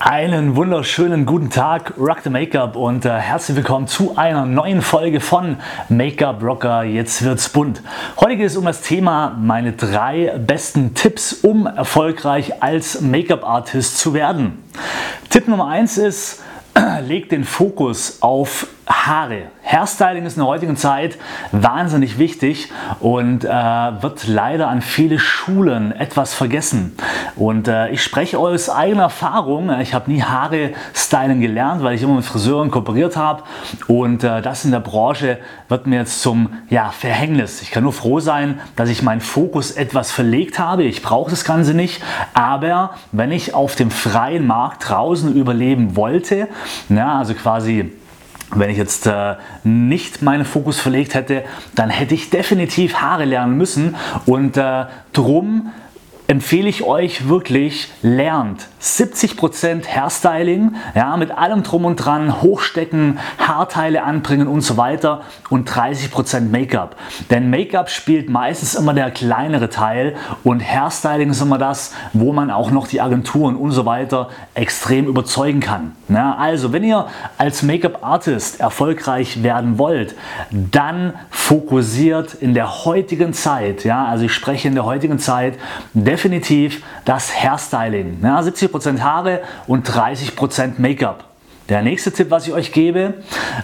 Einen wunderschönen guten Tag, Rock the Make-up und äh, herzlich willkommen zu einer neuen Folge von Make-up Rocker. Jetzt wird's bunt. Heute geht es um das Thema meine drei besten Tipps, um erfolgreich als Make-up-Artist zu werden. Tipp Nummer eins ist, leg den Fokus auf Haare. Hairstyling ist in der heutigen Zeit wahnsinnig wichtig und äh, wird leider an viele Schulen etwas vergessen. Und äh, ich spreche aus eigener Erfahrung. Ich habe nie Haare stylen gelernt, weil ich immer mit Friseuren kooperiert habe. Und äh, das in der Branche wird mir jetzt zum ja, Verhängnis. Ich kann nur froh sein, dass ich meinen Fokus etwas verlegt habe. Ich brauche das Ganze nicht. Aber wenn ich auf dem freien Markt draußen überleben wollte, ja, also quasi wenn ich jetzt äh, nicht meinen Fokus verlegt hätte, dann hätte ich definitiv Haare lernen müssen. Und äh, drum empfehle ich euch wirklich, lernt 70% Hairstyling, ja, mit allem drum und dran, hochstecken, Haarteile anbringen und so weiter und 30% Make-up. Denn Make-up spielt meistens immer der kleinere Teil und Hairstyling ist immer das, wo man auch noch die Agenturen und so weiter extrem überzeugen kann. Ja, also, wenn ihr als Make-up-Artist erfolgreich werden wollt, dann fokussiert in der heutigen Zeit, ja, also ich spreche in der heutigen Zeit, definitiv das Hairstyling. Ja, 70% Haare und 30% Make-up. Der nächste Tipp, was ich euch gebe,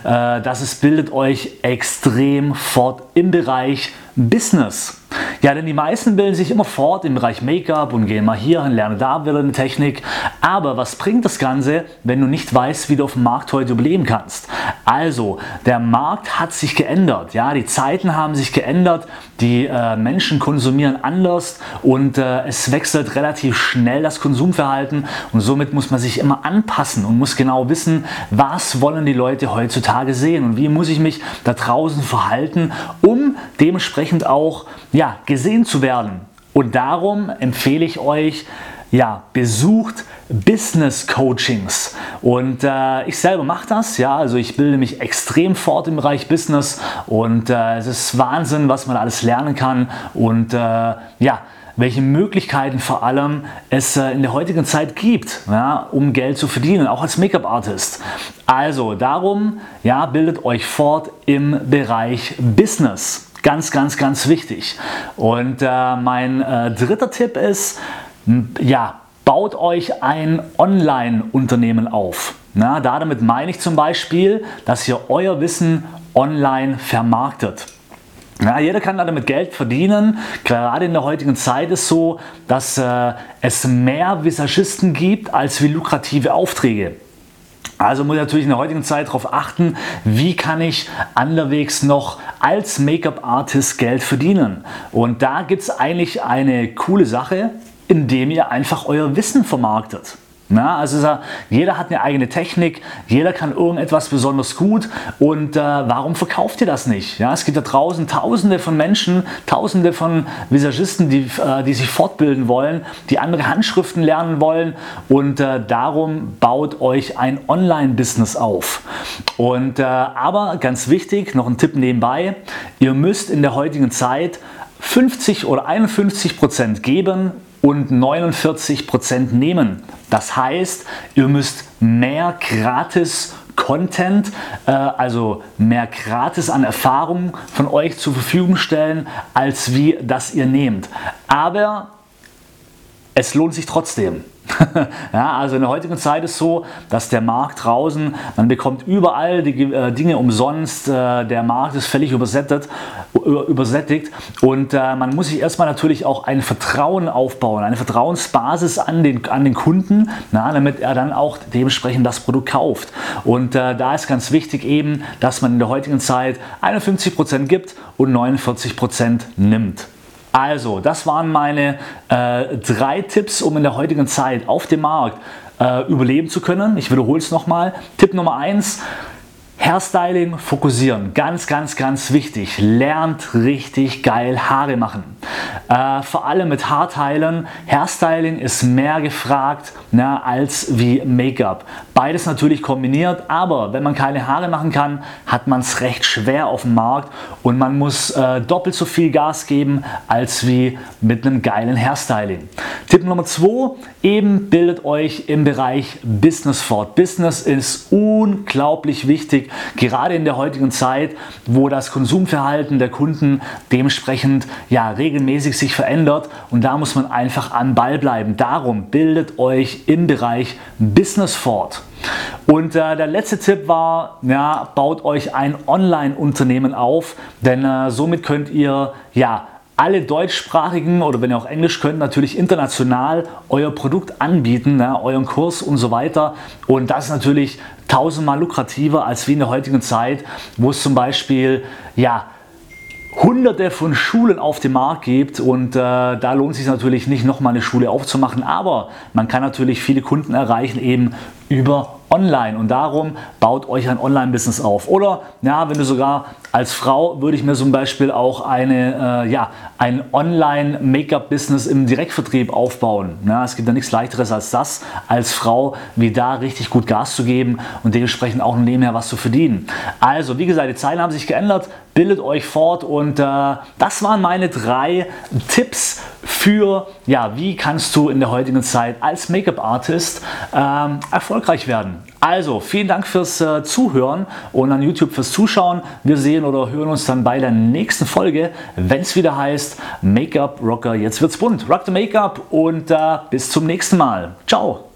äh, das ist, bildet euch extrem fort im Bereich Business. Ja, denn die meisten bilden sich immer fort im Bereich Make-up und gehen mal hier hin, lernen da wieder eine Technik. Aber was bringt das Ganze, wenn du nicht weißt, wie du auf dem Markt heute überleben kannst? Also, der Markt hat sich geändert. Ja, die Zeiten haben sich geändert. Die äh, Menschen konsumieren anders und äh, es wechselt relativ schnell das Konsumverhalten und somit muss man sich immer anpassen und muss genau wissen, was wollen die Leute heutzutage sehen und wie muss ich mich da draußen verhalten, um dementsprechend auch ja, gesehen zu werden. Und darum empfehle ich euch, ja, besucht Business Coachings. Und äh, ich selber mache das, ja, also ich bilde mich extrem fort im Bereich Business und äh, es ist Wahnsinn, was man alles lernen kann und äh, ja, welche Möglichkeiten vor allem es äh, in der heutigen Zeit gibt, ja, um Geld zu verdienen, auch als Make-up-Artist. Also darum, ja, bildet euch fort im Bereich Business. Ganz, ganz, ganz wichtig. Und äh, mein äh, dritter Tipp ist, ja, baut euch ein Online-Unternehmen auf. Na, damit meine ich zum Beispiel, dass ihr euer Wissen online vermarktet. Ja, jeder kann damit Geld verdienen. Gerade in der heutigen Zeit ist so, dass äh, es mehr Visagisten gibt als wie lukrative Aufträge. Also muss ich natürlich in der heutigen Zeit darauf achten, wie kann ich anderwegs noch als Make-up-Artist Geld verdienen. Und da gibt es eigentlich eine coole Sache, indem ihr einfach euer Wissen vermarktet. Ja, also jeder hat eine eigene Technik, jeder kann irgendetwas besonders gut und äh, warum verkauft ihr das nicht? Ja, es gibt da draußen tausende von Menschen, tausende von Visagisten, die, äh, die sich fortbilden wollen, die andere Handschriften lernen wollen und äh, darum baut euch ein Online-Business auf. Und, äh, aber ganz wichtig, noch ein Tipp nebenbei, ihr müsst in der heutigen Zeit 50 oder 51 Prozent geben und 49 Prozent nehmen. Das heißt, ihr müsst mehr gratis Content, äh, also mehr gratis an Erfahrung von euch zur Verfügung stellen, als wie das ihr nehmt. Aber es lohnt sich trotzdem. ja, also in der heutigen Zeit ist so, dass der Markt draußen, man bekommt überall die äh, Dinge umsonst, äh, der Markt ist völlig übersättigt, übersättigt und äh, man muss sich erstmal natürlich auch ein Vertrauen aufbauen, eine Vertrauensbasis an den, an den Kunden, na, damit er dann auch dementsprechend das Produkt kauft. Und äh, da ist ganz wichtig eben, dass man in der heutigen Zeit 51% gibt und 49% nimmt. Also, das waren meine äh, drei Tipps, um in der heutigen Zeit auf dem Markt äh, überleben zu können. Ich wiederhole es nochmal. Tipp Nummer eins: Hairstyling fokussieren, ganz, ganz, ganz wichtig. Lernt richtig geil Haare machen. Äh, vor allem mit Haarteilen. Hairstyling ist mehr gefragt ne, als wie Make-up. Beides natürlich kombiniert, aber wenn man keine Haare machen kann, hat man es recht schwer auf dem Markt und man muss äh, doppelt so viel Gas geben als wie mit einem geilen Hairstyling. Tipp Nummer 2, eben bildet euch im Bereich Business fort. Business ist unglaublich wichtig, gerade in der heutigen Zeit, wo das Konsumverhalten der Kunden dementsprechend ja regelmäßig sich verändert und da muss man einfach am Ball bleiben. Darum bildet euch im Bereich Business fort. Und äh, der letzte Tipp war, ja, baut euch ein Online-Unternehmen auf, denn äh, somit könnt ihr ja alle deutschsprachigen oder wenn ihr auch Englisch könnt, natürlich international euer Produkt anbieten, ne, euren Kurs und so weiter. Und das ist natürlich tausendmal lukrativer als wie in der heutigen Zeit, wo es zum Beispiel ja hunderte von Schulen auf dem Markt gibt und äh, da lohnt es sich natürlich nicht nochmal eine Schule aufzumachen, aber man kann natürlich viele Kunden erreichen eben über online und darum baut euch ein Online-Business auf. Oder ja, wenn du sogar als Frau würde ich mir zum Beispiel auch eine, äh, ja, ein Online-Make-up-Business im Direktvertrieb aufbauen. Ja, es gibt ja nichts leichteres als das, als Frau wie da richtig gut Gas zu geben und dementsprechend auch nebenher was zu verdienen. Also wie gesagt, die Zeiten haben sich geändert, bildet euch fort und äh, das waren meine drei Tipps für, ja, wie kannst du in der heutigen Zeit als Make-up-Artist ähm, erfolgreich werden. Also, vielen Dank fürs äh, Zuhören und an YouTube fürs Zuschauen. Wir sehen oder hören uns dann bei der nächsten Folge, wenn es wieder heißt Make-up Rocker, jetzt wird's bunt. Rock the Make-up und äh, bis zum nächsten Mal. Ciao!